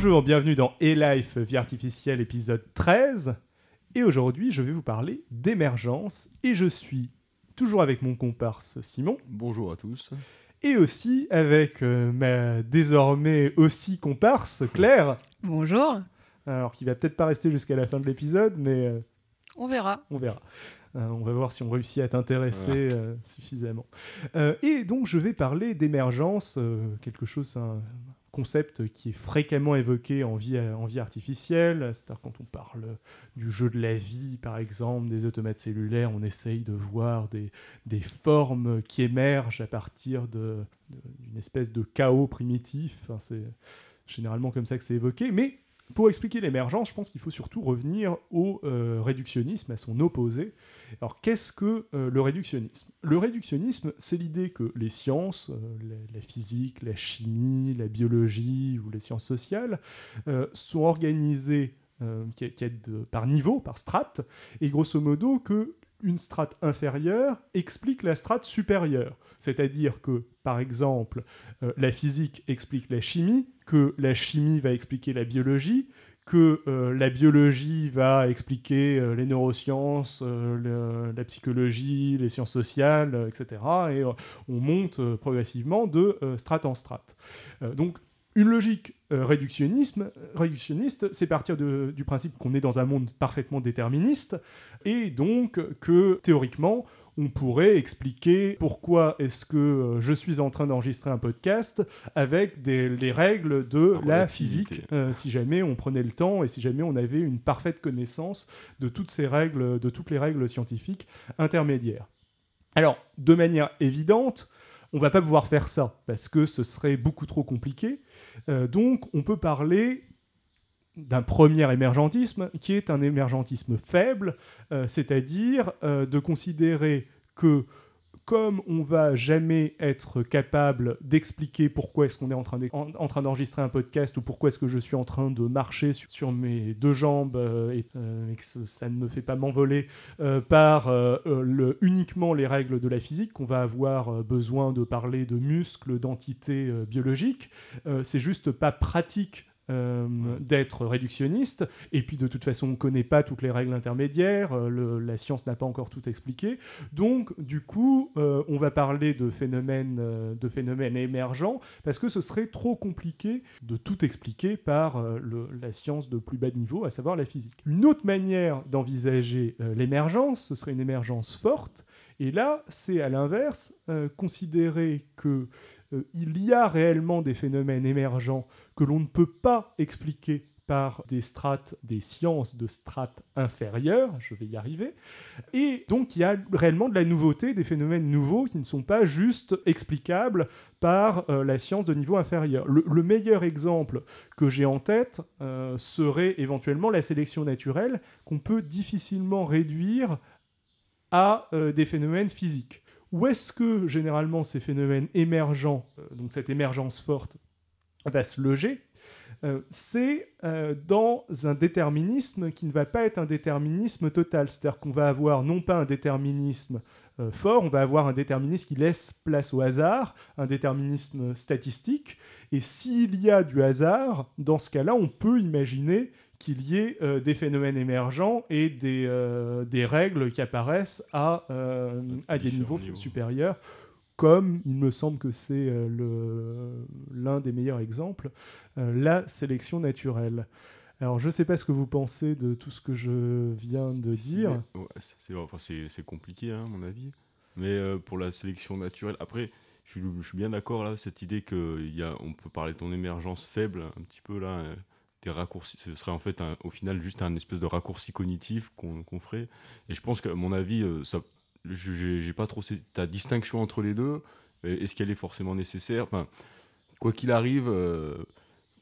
Bonjour, bienvenue dans E-Life Vie Artificielle épisode 13. Et aujourd'hui, je vais vous parler d'émergence. Et je suis toujours avec mon comparse Simon. Bonjour à tous. Et aussi avec euh, ma désormais aussi comparse Claire. Bonjour. Alors, qui va peut-être pas rester jusqu'à la fin de l'épisode, mais euh, On verra. on verra. Euh, on va voir si on réussit à t'intéresser euh, suffisamment. Euh, et donc, je vais parler d'émergence, euh, quelque chose, concept qui est fréquemment évoqué en vie, artificielle. C'est-à-dire quand on parle du jeu de la vie, par exemple, des automates cellulaires, on essaye de voir des, des formes qui émergent à partir d'une espèce de chaos primitif. Enfin, c'est généralement comme ça que c'est évoqué. Mais pour expliquer l'émergence, je pense qu'il faut surtout revenir au euh, réductionnisme, à son opposé. Alors qu'est-ce que euh, le réductionnisme? Le réductionnisme, c'est l'idée que les sciences, euh, la, physique, la chimie, la biologie ou les sciences sociales, sont organisées par niveau, par strate, et grosso modo que une strate inférieure explique la strate supérieure. C'est-à-dire que, par exemple, euh, la physique explique la chimie, que la chimie va expliquer la biologie, que euh, la biologie va expliquer euh, les neurosciences, la psychologie, les sciences sociales, etc. Et on monte progressivement de strate en strate. Donc, une logique euh, réductionnisme, réductionniste, c'est partir de- du principe qu'on est dans un monde parfaitement déterministe, et donc que théoriquement, on pourrait expliquer pourquoi est-ce que euh, je suis en train d'enregistrer un podcast avec des, les règles de la physique, euh, si jamais on prenait le temps et si jamais on avait une parfaite connaissance de toutes ces règles, de toutes les règles scientifiques intermédiaires. Alors, de manière évidente, on va pas pouvoir faire ça parce que ce serait beaucoup trop compliqué. Euh, donc, on peut parler d'un premier émergentisme qui est un émergentisme faible, euh, c'est-à-dire euh, de considérer que comme on va jamais être capable d'expliquer pourquoi est-ce qu'on est en train d'e- en, en train d'enregistrer un podcast ou pourquoi est-ce que je suis en train de marcher sur, mes deux jambes euh, et, euh, et que ça ne me fait pas m'envoler euh, par uniquement les règles de la physique, qu'on va avoir besoin de parler de muscles, d'entités biologiques, c'est juste pas pratique euh, d'être réductionniste. Et puis de toute façon, on ne connaît pas toutes les règles intermédiaires, euh, le- la science n'a pas encore tout expliqué. Donc du coup, euh, on va parler de phénomènes, euh, de phénomènes émergents, parce que ce serait trop compliqué de tout expliquer par le- la science de plus bas niveau, à savoir la physique. Une autre manière d'envisager l'émergence, ce serait une émergence forte. Et là, c'est à l'inverse, considérer que il y a réellement des phénomènes émergents que l'on ne peut pas expliquer par des strates, des sciences de strates inférieures, je vais y arriver, et donc il y a réellement de la nouveauté, des phénomènes nouveaux qui ne sont pas juste explicables par euh, la science de niveau inférieur. Le, le meilleur exemple que j'ai en tête euh, serait éventuellement la sélection naturelle, qu'on peut difficilement réduire à euh, des phénomènes physiques. Où est-ce que généralement ces phénomènes émergents, euh, donc cette émergence forte, va se loger Euh, C'est euh, dans un déterminisme qui ne va pas être un déterminisme total. C'est-à-dire qu'on va avoir non pas un déterminisme fort, on va avoir un déterminisme qui laisse place au hasard, un déterminisme statistique. Et s'il y a du hasard, dans ce cas-là, on peut imaginer qu'il y ait euh, des phénomènes émergents et des, euh, des règles qui apparaissent à, euh, à des niveaux, supérieurs, comme il me semble que c'est l'un des meilleurs exemples, la sélection naturelle. Alors, je ne sais pas ce que vous pensez de tout ce que je viens de dire. ouais, c'est- enfin, compliqué, hein, à mon avis. Mais pour la sélection naturelle, après, je suis, je suis bien d'accord là, cette idée qu'on peut parler de ton émergence faible, un petit peu là, des. Ce serait en fait au final juste un espèce de raccourci cognitif qu'on ferait. Et je pense qu'à mon avis, euh, ça, j'ai pas trop ta distinction entre les deux. Est-ce qu'elle est forcément nécessaire? Enfin, quoi qu'il arrive. euh,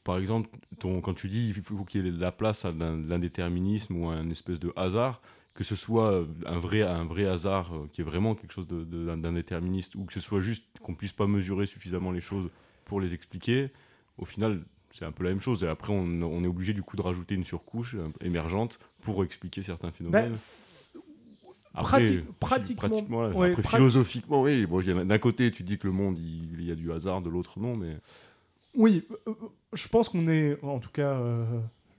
par exemple, quand tu dis il faut qu'il y ait de la place à l'indéterminisme ou à un espèce de hasard, que ce soit euh, un vrai, un vrai hasard qui est vraiment quelque chose de- de- d'un d'un déterministe, ou que ce soit juste qu'on puisse pas mesurer suffisamment les choses pour les expliquer, au final, c'est un peu la même chose. Et après, on, on est obligé du coup de rajouter une surcouche euh, émergente pour expliquer certains Bah, phénomènes. c'est- Après, prati- pratiquement- là, ouais, après, prat- philosophiquement, oui. Bon, d'un côté, tu dis que le monde, il, il y a du hasard, de l'autre, non, mais Oui, euh, je pense qu'on est, en tout cas, euh,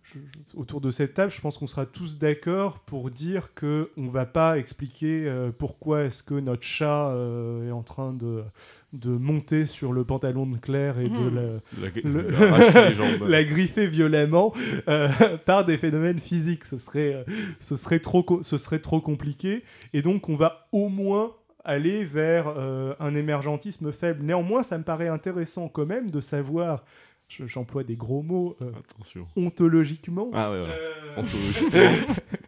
je- je- autour de cette table, je pense qu'on sera tous d'accord pour dire que on va pas expliquer euh, pourquoi est-ce que notre chat euh, est en train de, de monter sur le pantalon de Claire et de Mhm. la, La, Le- la- arracher les jambes. la griffer violemment euh, par des phénomènes physiques. Ce serait, euh, ce, serait trop, ce serait trop compliqué. Et donc, on va au moins aller vers euh, un émergentisme faible. Néanmoins, ça me paraît intéressant quand même de savoir, je- j'emploie des gros mots, euh, Attention. ontologiquement. Ah ouais, voilà. euh, Ontologiquement.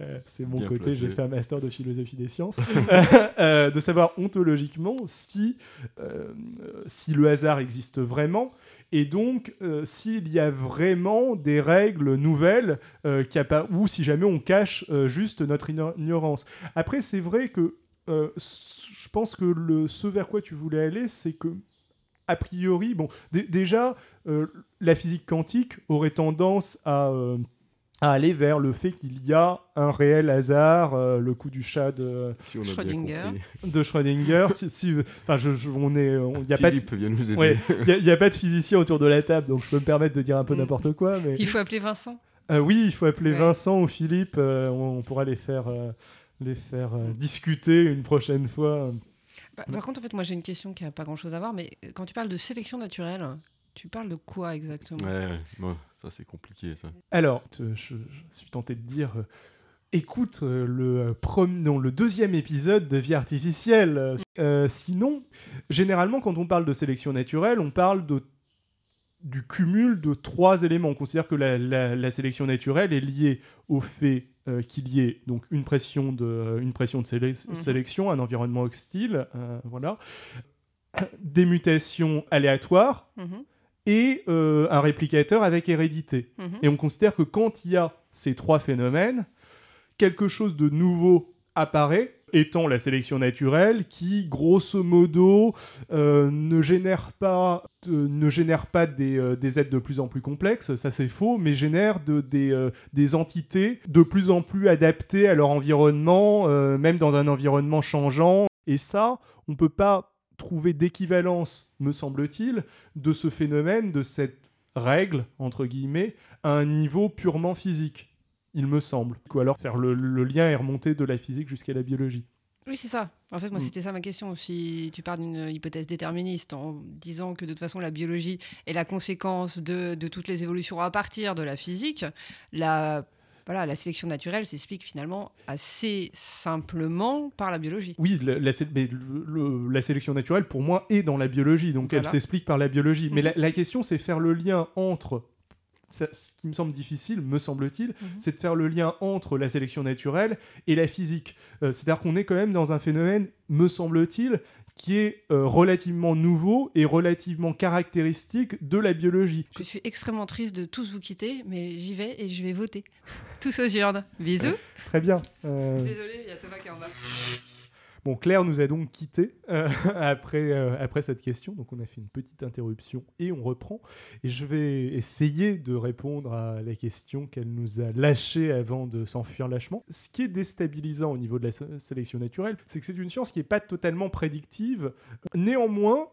euh, c'est mon Bien côté, j'ai fait un master de philosophie des sciences, Euh, de savoir ontologiquement si, euh, si le hasard existe vraiment, et donc euh, s'il y a vraiment des règles nouvelles, qui ou si jamais on cache juste notre igno- ignorance. Après, c'est vrai que je pense que le, ce vers quoi tu voulais aller, c'est que a priori, bon, dé- déjà, la physique quantique aurait tendance à, à aller vers le fait qu'il y a un réel hasard, euh, le coup du chat de, si on a Schrödinger. de Schrödinger. si, si- enfin, je, je- on est, il y a pas de, Philippe vient nous aider. ouais, y a- pas de physicien autour de la table, donc je peux me permettre de dire un peu Mm. n'importe quoi. Mais Il faut appeler Vincent. Euh, oui, il faut appeler Ouais. Vincent ou Philippe. euh, on, on pourra les faire, euh, les faire euh, discuter une prochaine fois. Bah, par contre, en fait, moi j'ai une question qui a pas grand chose à voir, mais quand tu parles de sélection naturelle, tu parles de quoi exactement? Ouais, ouais. Bon, ça c'est compliqué ça. Alors, te- je, je suis tenté de dire. euh, Écoute euh, le, euh, prom- non, le deuxième épisode de Vie artificielle. Euh, sinon, généralement, quand on parle de sélection naturelle, on parle de, du cumul de trois éléments. On considère que la, la- la sélection naturelle est liée au fait euh, qu'il y ait donc une pression de, une pression de sélec- Mhm. sélection, un environnement hostile, euh, voilà, des mutations aléatoires Mhm, et euh, un réplicateur avec hérédité. mhm. Et on considère que quand il y a ces trois phénomènes, quelque chose de nouveau apparaît, étant la sélection naturelle, qui, grosso modo, euh, ne génère pas, de- ne génère pas des, euh, des êtres de plus en plus complexes, ça c'est faux, mais génère de, des, euh, des entités de plus en plus adaptées à leur environnement, euh, même dans un environnement changeant. Et ça, on ne peut pas trouver d'équivalence, me semble-t-il, de ce phénomène, de cette règle, entre guillemets, à un niveau purement physique, il me semble. Ou alors faire le, le lien et remonter de la physique jusqu'à la biologie. Oui, c'est ça. En fait, moi, Mm. c'était ça ma question. Si tu pars d'une hypothèse déterministe en disant que de toute façon, la biologie est la conséquence de, de toutes les évolutions à partir de la physique, la, voilà, la sélection naturelle s'explique finalement assez simplement par la biologie. Oui, la, la sé- mais le- le- la sélection naturelle, pour moi, est dans la biologie, donc elle s'explique par la biologie. Mais Mhm. la, la question, c'est faire le lien entre... ça- ce qui me semble difficile, me semble-t-il, Mhm. c'est de faire le lien entre la sélection naturelle et la physique. Euh, C'est-à-dire qu'on est quand même dans un phénomène, me semble-t-il, qui est euh, relativement nouveau et relativement caractéristique de la biologie. Je suis extrêmement triste de tous vous quitter, mais j'y vais et je vais voter. Tous aux urnes. Bisous. Très bien. Euh, Désolé, il y a Thomas qui est en bas. Bon, Claire nous a donc quittés euh, après, euh, après cette question, donc on a fait une petite interruption et on reprend. Et je vais essayer de répondre à la question qu'elle nous a lâchée avant de s'enfuir lâchement. Ce qui est déstabilisant au niveau de la sé- sélection naturelle, c'est que c'est une science qui n'est pas totalement prédictive. Néanmoins,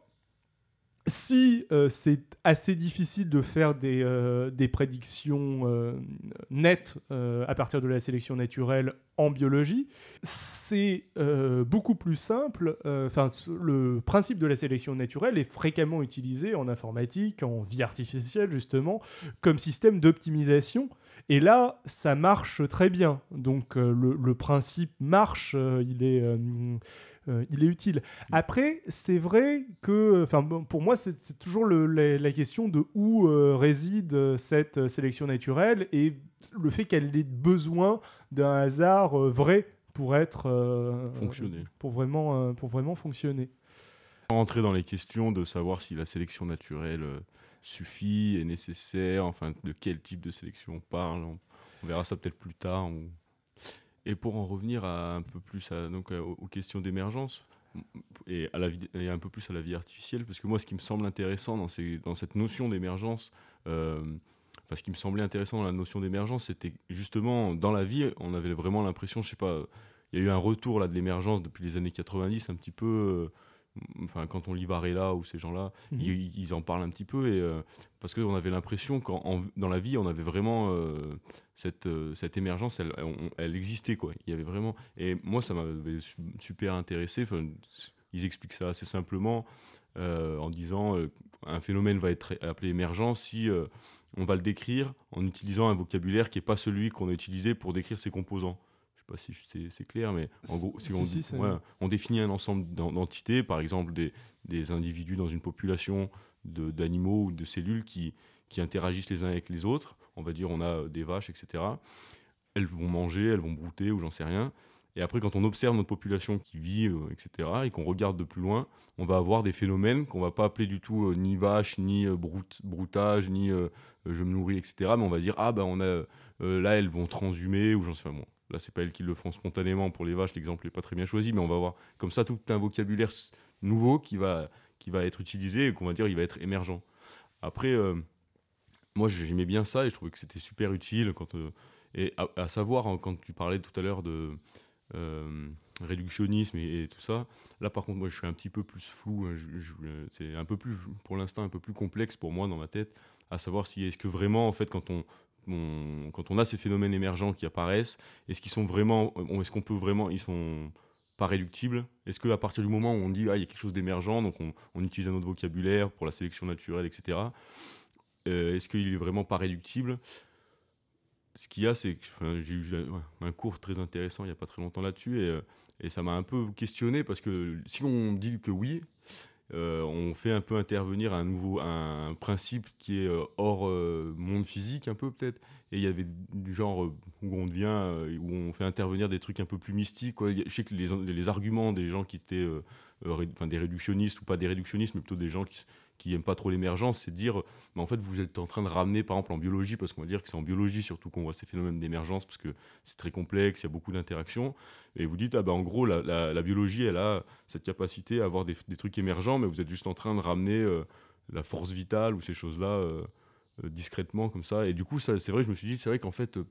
si euh, c'est assez difficile de faire des, euh, des prédictions euh, nettes à partir de la sélection naturelle en biologie, c'est beaucoup plus simple. Enfin, le principe de la sélection naturelle est fréquemment utilisé en informatique, en vie artificielle justement, comme système d'optimisation. Et là, ça marche très bien. Donc le, le principe marche, il est euh, il est utile. Après, c'est vrai que, enfin, pour moi, c'est toujours le- la, la question de où euh, réside euh, cette sélection naturelle et le fait qu'elle ait besoin d'un hasard vrai pour être Fonctionner. pour vraiment, pour vraiment fonctionner. Rentrer dans les questions de savoir si la sélection naturelle suffit, est nécessaire, enfin de quel type de sélection on parle. On, on verra ça peut-être plus tard. on- Et pour en revenir à un peu plus donc, à- aux, questions d'émergence et, et un peu plus à la vie artificielle, parce que moi, ce qui me semble intéressant dans, cette notion d'émergence, euh, ce qui me semblait intéressant dans la notion d'émergence, c'était justement dans la vie, on avait vraiment l'impression, je sais pas, il y a eu un retour là de l'émergence depuis les années 90, un petit peu. euh, enfin quand on lit Varela ou ces gens-là, Mhm. ils, ils en parlent un petit peu et euh, parce qu'on avait l'impression qu'en dans la vie on avait vraiment euh, cette, euh, cette émergence, elle, on- elle existait quoi. Il y avait vraiment et moi ça m'avait su- super intéressé. Enfin, ils expliquent ça assez simplement euh, en disant un phénomène va être appelé émergent si on va le décrire en utilisant un vocabulaire qui n'est pas celui qu'on a utilisé pour décrire ses composants. Je sais pas si c'est- c'est clair, mais en gros, si on, si, dit- c'est- ouais, on définit un ensemble d'en- d'entités, par exemple des, des individus dans une population de- d'animaux ou de cellules qui, qui interagissent les uns avec les autres. On va dire on a des vaches, etc. Elles vont manger, elles vont brouter ou j'en sais rien. Et après, quand on observe notre population qui vit, euh, etc., et qu'on regarde de plus loin, on va avoir des phénomènes qu'on va pas appeler du tout euh, ni vache, ni euh, broutage, ni euh, euh, je me nourris, etc. Mais on va dire, ah ben on a, euh, là, elles vont transhumer, ou j'en sais pas. Bon, là, c'est pas elles qui le font spontanément pour les vaches, l'exemple n'est pas très bien choisi, mais on va avoir comme ça tout un vocabulaire nouveau qui va, qui va être utilisé et qu'on va dire il va être émergent. Après, euh, moi j'aimais bien ça et je trouvais que c'était super utile quand. euh, et à, savoir, hein, quand tu parlais tout à l'heure de euh, réductionnisme et, tout ça, là par contre, moi je suis un petit peu plus flou. hein, c'est un peu plus, pour l'instant, un peu plus complexe pour moi dans ma tête, à savoir si est-ce que vraiment, en fait, quand on, quand on a ces phénomènes émergents qui apparaissent, est-ce qu'ils sont vraiment, est-ce qu'on peut vraiment, ils sont pas réductibles? Est-ce qu'à partir du moment où on dit ah il y a quelque chose d'émergent, donc on, utilise un autre vocabulaire pour la sélection naturelle, etc. euh, est-ce qu'il est vraiment pas réductible? Ce qu'il y a, c'est que j'ai eu un, un cours très intéressant il y a pas très longtemps là-dessus et, euh, et ça m'a un peu questionné parce que si on dit que oui, euh, on fait un peu intervenir un nouveau un, principe qui est euh, hors euh, monde physique un peu peut-être et il y avait du genre euh, où on devient euh, où on fait intervenir des trucs un peu plus mystiques je sais que les, arguments des gens qui étaient euh, enfin, des réductionnistes ou pas des réductionnistes mais plutôt des gens qui qui aiment pas trop l'émergence c'est de dire mais en fait vous êtes en train de ramener par exemple en biologie parce qu'on va dire que c'est en biologie surtout qu'on voit ces phénomènes d'émergence parce que c'est très complexe il y a beaucoup d'interactions. Et vous dites ah ben en gros la, biologie elle a cette capacité à avoir des, trucs émergents mais vous êtes juste en train de ramener la force vitale ou ces choses là discrètement comme ça. Et du coup c'est vrai je me suis dit c'est vrai qu'en fait euh,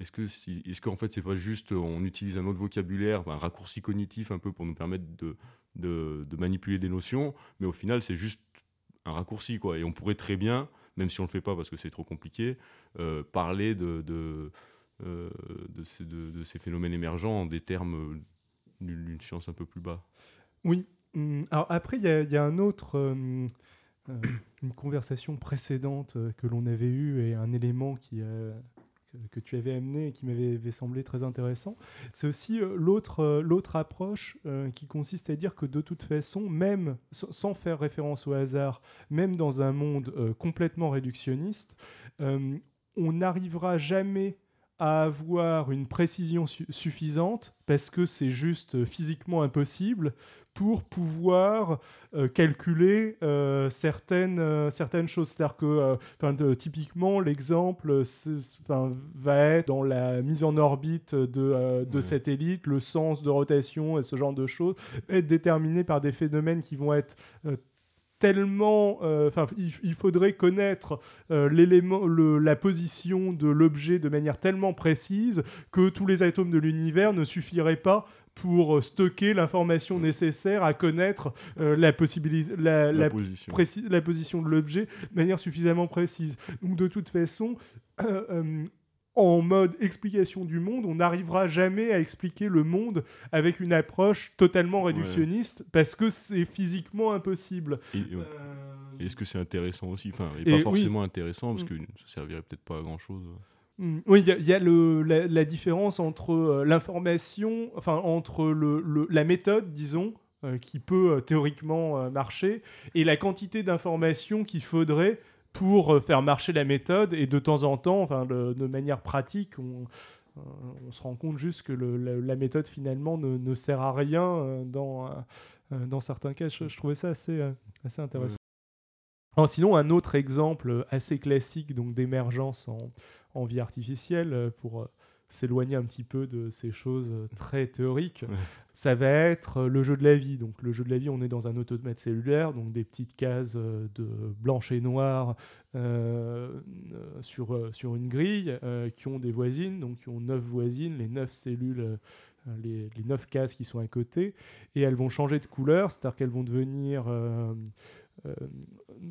est-ce que si, est-ce qu'en fait c'est pas juste euh, on utilise un autre vocabulaire un raccourci cognitif un peu pour nous permettre de, de, manipuler des notions mais au final c'est juste un raccourci quoi. Et on pourrait très bien même si on le fait pas parce que c'est trop compliqué euh, parler de de, euh, de, ces, phénomènes émergents en des termes euh, d'une science un peu plus bas. Oui. Hum, Alors après, il y, y a un autre, euh, euh, une conversation précédente euh, que l'on avait eue et un élément qui, euh, que, tu avais amené et qui m'avait avait semblé très intéressant. C'est aussi euh, l'autre euh, approche euh, qui consiste à dire que de toute façon, même sans faire référence au hasard, même dans un monde euh, complètement réductionniste, euh, on n'arrivera jamais à avoir une précision su- suffisante parce que c'est juste euh, physiquement impossible pour pouvoir euh, calculer euh, certaines, euh, certaines choses. C'est-à-dire que, typiquement, l'exemple va être dans la mise en orbite de, de Ouais. satellites, le sens de rotation et ce genre de choses, être déterminé par des phénomènes qui vont être tellement, enfin, il, il faudrait connaître euh, l'élément, la position de l'objet de manière tellement précise que tous les atomes de l'univers ne suffiraient pas pour euh, stocker l'information nécessaire à connaître euh, la possibilité, la, la, la position préci- la position de l'objet de manière suffisamment précise. Donc de toute façon, euh, euh, en mode explication du monde, on n'arrivera jamais à expliquer le monde avec une approche totalement réductionniste parce que c'est physiquement impossible. Et- et est-ce que c'est intéressant aussi? Enfin et, Et pas oui. forcément intéressant parce Mm. que ça servirait peut-être pas à grand chose Mm, Oui, il y a, il y a le- la, la différence entre euh, l'information, enfin entre le, le- la méthode, disons, euh, qui peut euh, théoriquement euh, marcher, et la quantité d'informations qu'il faudrait pour faire marcher la méthode. Et de temps en temps, enfin, le- de manière pratique, on, on se rend compte juste que la, la méthode finalement ne, ne sert à rien dans, dans certains cas. Je, je trouvais ça assez, assez intéressant. Alors, sinon, un autre exemple assez classique donc d'émergence en, en vie artificielle euh, pour euh, s'éloigner un petit peu de ces choses euh, très théoriques, Ouais. ça va être le jeu de la vie. Donc le jeu de la vie, on est dans un automate cellulaire, donc des petites cases de blanche et noir euh, euh, sur, sur une grille euh, qui ont des voisines, donc qui ont neuf voisines, les neuf cellules les, les 9 cases qui sont à côté, et elles vont changer de couleur, c'est-à-dire qu'elles vont devenir euh,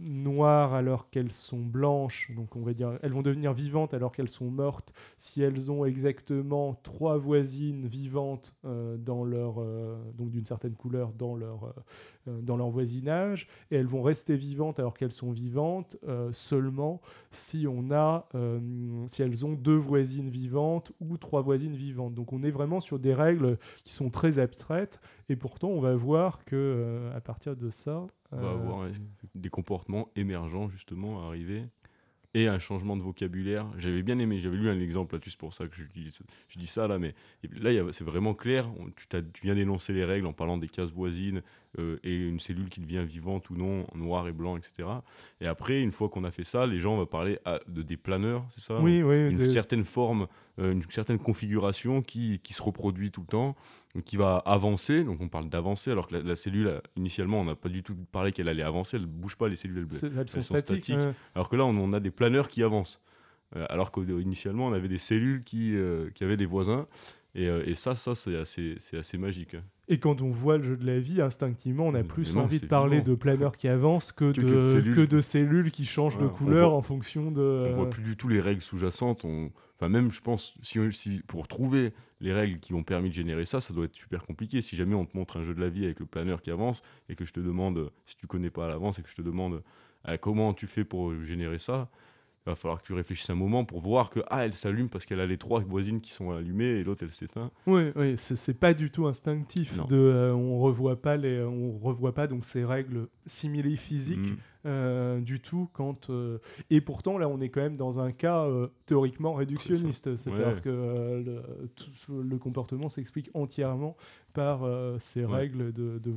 noires alors qu'elles sont blanches, donc on va dire elles vont devenir vivantes alors qu'elles sont mortes si elles ont exactement trois voisines vivantes euh, dans leur euh, donc d'une certaine couleur dans leur dans leur voisinage. Et elles vont rester vivantes alors qu'elles sont vivantes seulement si on a si elles ont deux voisines vivantes ou trois voisines vivantes. Donc on est vraiment sur des règles qui sont très abstraites. Et pourtant on va voir que à partir de ça on va avoir des comportements émergents justement arriver et un changement de vocabulaire. J'avais bien aimé, j'avais lu un exemple là-dessus, c'est pour ça que je dis, je dis ça là, mais là c'est vraiment clair. tu, viens d'énoncer les règles en parlant des cases voisines euh, et une cellule qui devient vivante ou non, noir et blanc, etc. Et après, une fois qu'on a fait ça, les gens vont parler de des planeurs, c'est ça Oui, oui. Une certaine forme, euh, une certaine configuration qui, qui, se reproduit tout le temps, qui va avancer. Donc on parle d'avancer, alors que la, cellule, initialement, on n'a pas du tout parlé qu'elle allait avancer. Elle ne bouge pas, les cellules, elles, sont, statiques. Alors que là, on, a des planeurs qui avancent. Euh, alors qu'initialement, on avait des cellules qui, qui avaient des voisins. Et, et ça, ça c'est assez, assez magique. Hein. Et quand on voit le jeu de la vie, instinctivement, on a plus envie de parler de planeurs qui avancent que, de, que, de, cellules qui changent de couleur en fonction de. On voit plus du tout les règles sous-jacentes. On... Enfin, même, je pense, si, si, pour trouver les règles qui ont permis de générer ça, ça doit être super compliqué. Si jamais on te montre un jeu de la vie avec le planeur qui avance et que je te demande, si tu connais pas à l'avance et que je te demande euh, comment tu fais pour générer ça, il va falloir que tu réfléchisses un moment pour voir que ah elle s'allume parce qu'elle a les trois voisines qui sont allumées et l'autre elle s'éteint. Oui, oui c'est pas du tout instinctif. De, euh, on revoit pas les, on revoit pas donc ces règles similées physiques. Mm. Euh, du tout quand euh, et pourtant là on est quand même dans un cas euh, théoriquement réductionniste. C'est-à-dire que le, comportement s'explique entièrement par ces règles de, de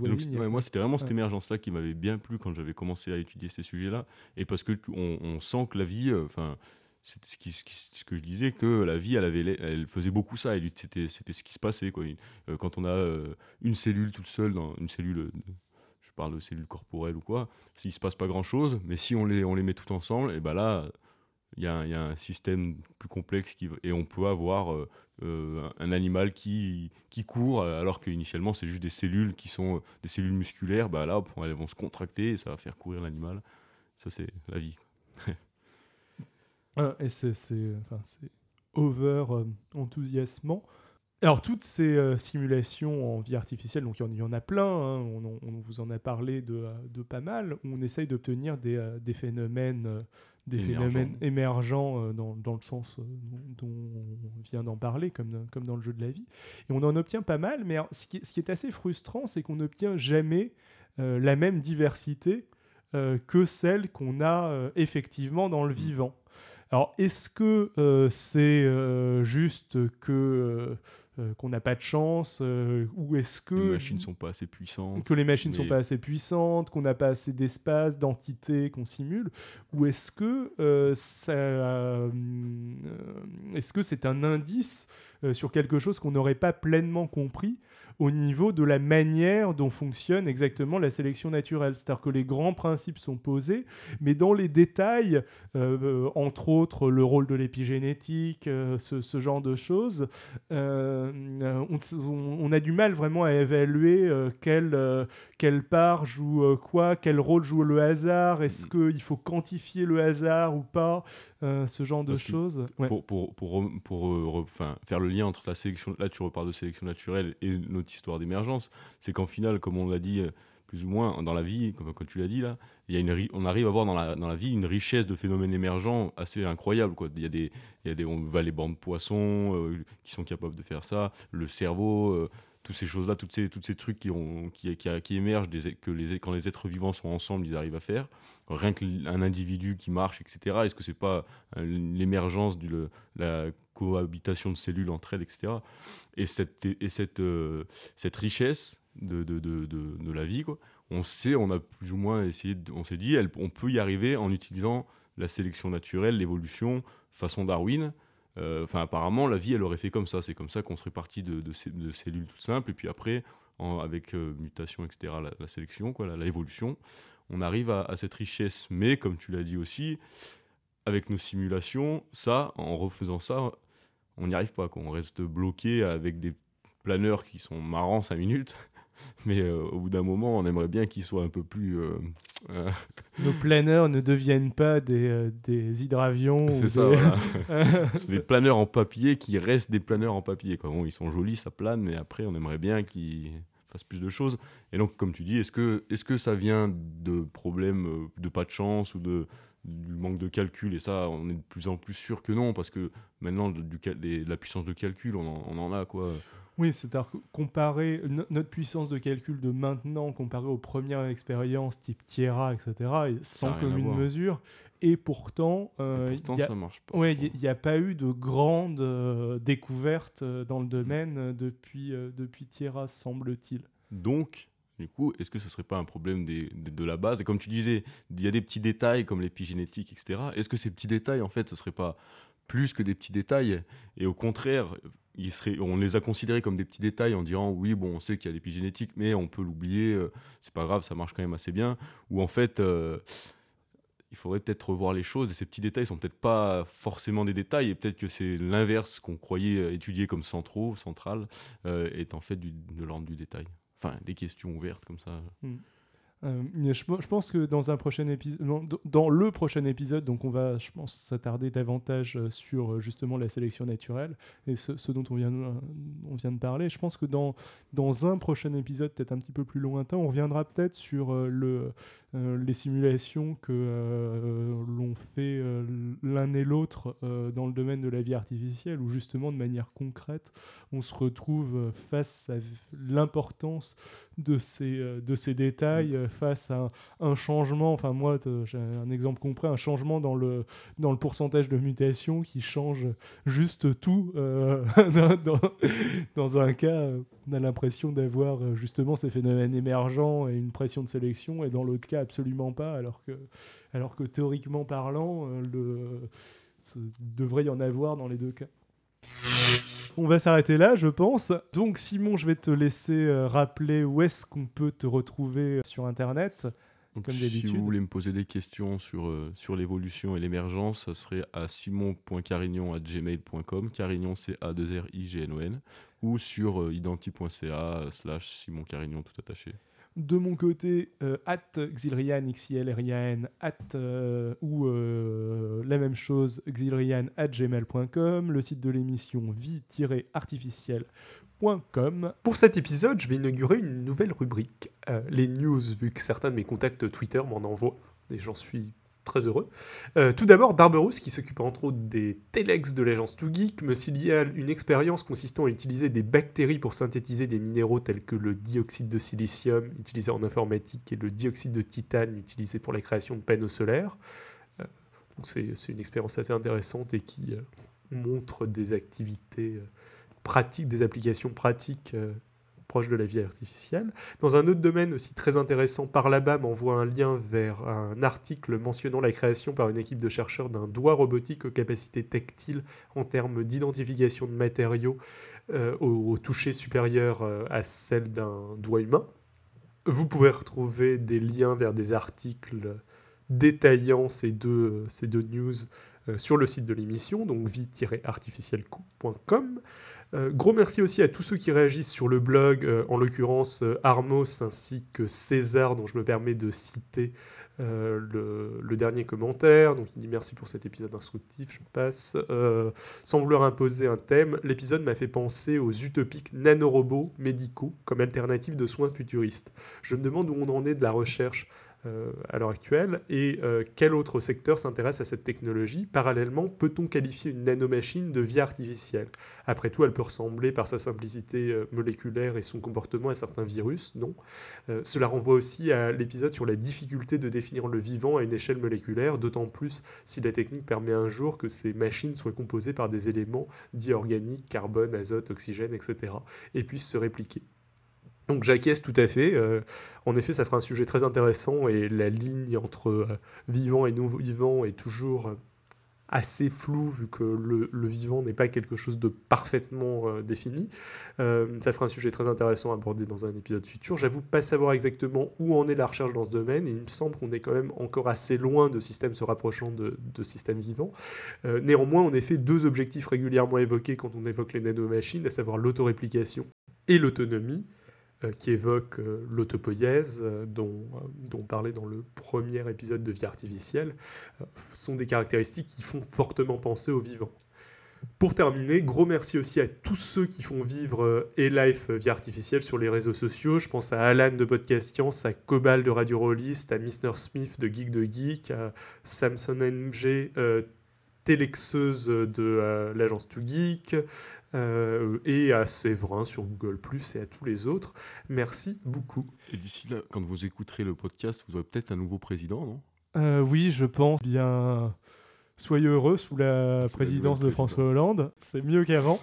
moi c'était vraiment cette émergence là qui m'avait bien plu quand j'avais commencé à étudier ces sujets là et parce que on, sent que la vie enfin c'était ce, qui, ce, que je disais que la vie elle avait elle faisait beaucoup ça. C'était c'était ce qui se passait quoi. Quand on a une cellule toute seule dans une cellule parle de cellules corporelles ou quoi, s'il se passe pas grand chose, mais si on les, on les met tout ensemble, et ben là, il y, y, a un système plus complexe qui, et on peut avoir euh, euh, un animal qui, qui court alors qu'initialement c'est juste des cellules qui sont des cellules musculaires, bah là elles vont se contracter et ça va faire courir l'animal. Ça c'est la vie. Et c'est enfin, over euh, enthousiasmant. Alors toutes ces euh, simulations en vie artificielle, donc il y, en a plein, hein, on, vous en a parlé de, pas mal, où on essaye d'obtenir des, euh, phénomènes, euh, des phénomènes émergents dans, le sens dont on vient d'en parler, comme, comme dans le jeu de la vie. Et on en obtient pas mal, mais ce, qui, est assez frustrant, c'est qu'on n'obtient jamais la même diversité que celle qu'on a effectivement dans le mmh. vivant. Alors, est-ce que c'est juste que euh, qu'on n'a pas de chance euh, ou est-ce que les machines sont pas assez puissantes. que les machines sont pas assez puissantes qu'on n'a pas assez d'espace d'entité qu'on simule ou est-ce que euh, ça est-ce que c'est un indice sur quelque chose qu'on n'aurait pas pleinement compris au niveau de la manière dont fonctionne exactement la sélection naturelle. C'est-à-dire que les grands principes sont posés, mais dans les détails, euh, entre autres le rôle de l'épigénétique, euh, ce, genre de choses, euh, on, a du mal vraiment à évaluer quelle, quelle part joue quoi, quel rôle joue le hasard, est-ce mm. qu'il faut quantifier le hasard ou pas euh, ce genre de choses. Pour, pour, pour, pour euh, faire le lien entre la sélection, là tu repars de sélection naturelle et notre histoire d'émergence, c'est qu'en final, comme on l'a dit euh, plus ou moins dans la vie, comme, tu l'as dit là, il y a une, on arrive à voir dans la, dans la vie une richesse de phénomènes émergents assez incroyable. Quoi. Il, y a des, il y a des, on va les bandes de poissons qui sont capables de faire ça, le cerveau, toutes ces choses-là, toutes ces, toutes ces trucs qui, ont, qui, qui, émergent que les, quand les êtres vivants sont ensemble, ils arrivent à faire. Rien qu'un individu qui marche, etc. Est-ce que c'est pas euh, l'émergence de la cohabitation de cellules entre elles, etc. Et cette, et cette, euh, cette richesse de, de, de, de, la vie, quoi, on sait, on a plus ou moins essayé, on s'est dit, elle, on peut y arriver en utilisant la sélection naturelle, l'évolution, façon Darwin, enfin, apparemment, la vie, elle aurait fait comme ça. C'est comme ça qu'on serait parti de, cellules toutes simples. Et puis après, avec euh, mutation, etc., la, sélection, quoi, l'évolution, on arrive à, cette richesse. Mais, comme tu l'as dit aussi, avec nos simulations, ça, en refaisant ça, on n'y arrive pas. On reste bloqué avec des planeurs qui sont marrants 5 minutes. Mais euh, au bout d'un moment, on aimerait bien qu'ils soient un peu plus. euh, euh, Nos planeurs ne deviennent pas des, des hydravions. c'est ça, des- voilà. C'est des planeurs en papier qui restent des planeurs en papier. Quoi. Bon, ils sont jolis, ça plane, mais après, on aimerait bien qu'ils fassent plus de choses. Et donc, comme tu dis, est-ce que, est que ça vient de problèmes de pas de chance ou de, du manque de calcul? Et ça, on est de plus en plus sûr que non, parce que maintenant, du, cal- des- la puissance de calcul, on en, on en a. quoi. Oui, c'est-à-dire que comparer no- notre puissance de calcul de maintenant comparée aux premières expériences type Tierra, etc., est sans commune mesure. Et pourtant, Et euh, pourtant, il y a- ça marche pas. Ouais, il n'y a pas eu de grandes euh, découvertes euh, dans le domaine depuis, euh, depuis Tierra, semble-t-il. Donc, du coup, est-ce que ce serait pas un problème des- des- de la base? Et comme tu disais, il y a des petits détails comme l'épigénétique, etc. Est-ce que ces petits détails, en fait, ce serait pas plus que des petits détails Et au contraire, on les a considérés comme des petits détails en disant oui, bon, on sait qu'il y a l'épigénétique, mais on peut l'oublier, euh, c'est pas grave, ça marche quand même assez bien. Ou en fait. euh, il faudrait peut-être revoir les choses et ces petits détails sont peut-être pas forcément des détails et peut-être que c'est l'inverse qu'on croyait euh, étudier comme centraux, central, est en fait de l'ordre du détail. Enfin, des questions ouvertes comme ça. Euh, je, pense que dans un prochain épisode, dans le prochain épisode, donc on va, je pense, s'attarder davantage euh, sur euh, justement la sélection naturelle et ce, dont on vient, de- parler. Je pense que dans, dans un prochain épisode, peut-être un petit peu plus lointain, on reviendra peut-être sur le, les simulations que l'on fait l'un et l'autre dans le domaine de la vie artificielle, où justement de manière concrète, on se retrouve euh, face à l'importance de ces, euh, de ces détails euh, face à un, un changement. Enfin, moi, j'ai un exemple concret, un changement dans le, dans le pourcentage de mutation qui change juste tout. euh, dans, dans- un cas, on a l'impression d'avoir justement ces phénomènes émergents et une pression de sélection, et dans l'autre cas, absolument pas, alors que, alors que théoriquement parlant, le, devrait y en avoir dans les deux cas. On va s'arrêter là, je pense. Donc, Simon, je vais te laisser euh, rappeler où est-ce qu'on peut te retrouver euh, sur Internet. Donc, Comme si vous voulez me poser des questions sur, euh, sur l'évolution et l'émergence, ça serait à simon.carignon.gmail.com. Carignon, c'est A-2-R-I-G-N-O-N. Ou sur euh, identi.ca slash Simon Carignon, tout attaché. De mon côté, euh, at Xilrian, X-I-L-R-I-A-N, at, ou la même chose, xilrian at gmail.com, le site de l'émission vie-artificielle.com. Pour cet épisode, je vais inaugurer une nouvelle rubrique, euh, les news, vu que certains de mes contacts Twitter m'en envoient, et j'en suis très heureux. Euh, tout d'abord, Barberousse, qui s'occupe entre autres des Telex de l'agence 2Geek, me signale une expérience consistant à utiliser des bactéries pour synthétiser des minéraux tels que le dioxyde de silicium, utilisé en informatique, et le dioxyde de titane, utilisé pour la création de panneaux solaires. C'est une expérience assez intéressante et qui euh, montre des activités euh, pratiques, des applications pratiques euh, proches de la vie artificielle. Dans un autre domaine aussi très intéressant, par là-bas m'envoie un lien vers un article mentionnant la création par une équipe de chercheurs d'un doigt robotique aux capacités tactiles en termes d'identification de matériaux au, au toucher supérieur à celle d'un doigt humain. Vous pouvez retrouver des liens vers des articles détaillant ces deux, ces deux news euh, sur le site de l'émission, donc vie-artificielle.com. Euh, gros merci aussi à tous ceux qui réagissent sur le blog, euh, en l'occurrence euh, Armos ainsi que César, dont je me permets de citer le, le dernier commentaire. Donc il dit merci pour cet épisode instructif, je passe. Sans vouloir imposer un thème, l'épisode m'a fait penser aux utopiques nanorobots médicaux comme alternative de soins futuristes. Je me demande où on en est de la recherche à l'heure actuelle et euh, quel autre secteur s'intéresse à cette technologie? Parallèlement, peut-on qualifier une nanomachine de vie artificielle? Après tout, elle peut ressembler par sa simplicité euh, moléculaire et son comportement à certains virus, non? Euh, Cela renvoie aussi à l'épisode sur la difficulté de définir le vivant à une échelle moléculaire, d'autant plus si la technique permet un jour que ces machines soient composées par des éléments dits organiques, carbone, azote, oxygène, etc., et puissent se répliquer. Donc j'acquiesce tout à fait. euh, en effet, ça fera un sujet très intéressant et la ligne entre euh, vivant et non vivant est toujours euh, assez flou vu que le, vivant n'est pas quelque chose de parfaitement défini. Ça fera un sujet très intéressant à aborder dans un épisode futur. J'avoue pas savoir exactement où en est la recherche dans ce domaine et il me semble qu'on est quand même encore assez loin de systèmes se rapprochant de, de systèmes vivants. Néanmoins, en effet, deux objectifs régulièrement évoqués quand on évoque les nanomachines, à savoir l'autoréplication et l'autonomie. Euh, qui évoque euh, l'autopoïèse, euh, dont, dont on parlait dans le premier épisode de Vie artificielle, sont des caractéristiques qui font fortement penser au vivant. Pour terminer, gros merci aussi à tous ceux qui font vivre E-Life Vie Artificielle sur les réseaux sociaux. Je pense à Alan de Podcast Science, à Cobal de Radio Rollist, à Mr. Smith de Geek de Geek, à Samson MG, télexeuse de l'agence 2 Geek, euh, et à Séverin sur Google ⁇ et à tous les autres. Merci beaucoup. Et d'ici là, quand vous écouterez le podcast, vous aurez peut-être un nouveau président, non? Euh, Oui, je pense bien. Soyez heureux sous la présidence de François Hollande. C'est mieux qu'avant.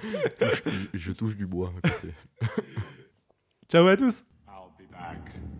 je, touche du bois. Ciao à tous. I'll be back.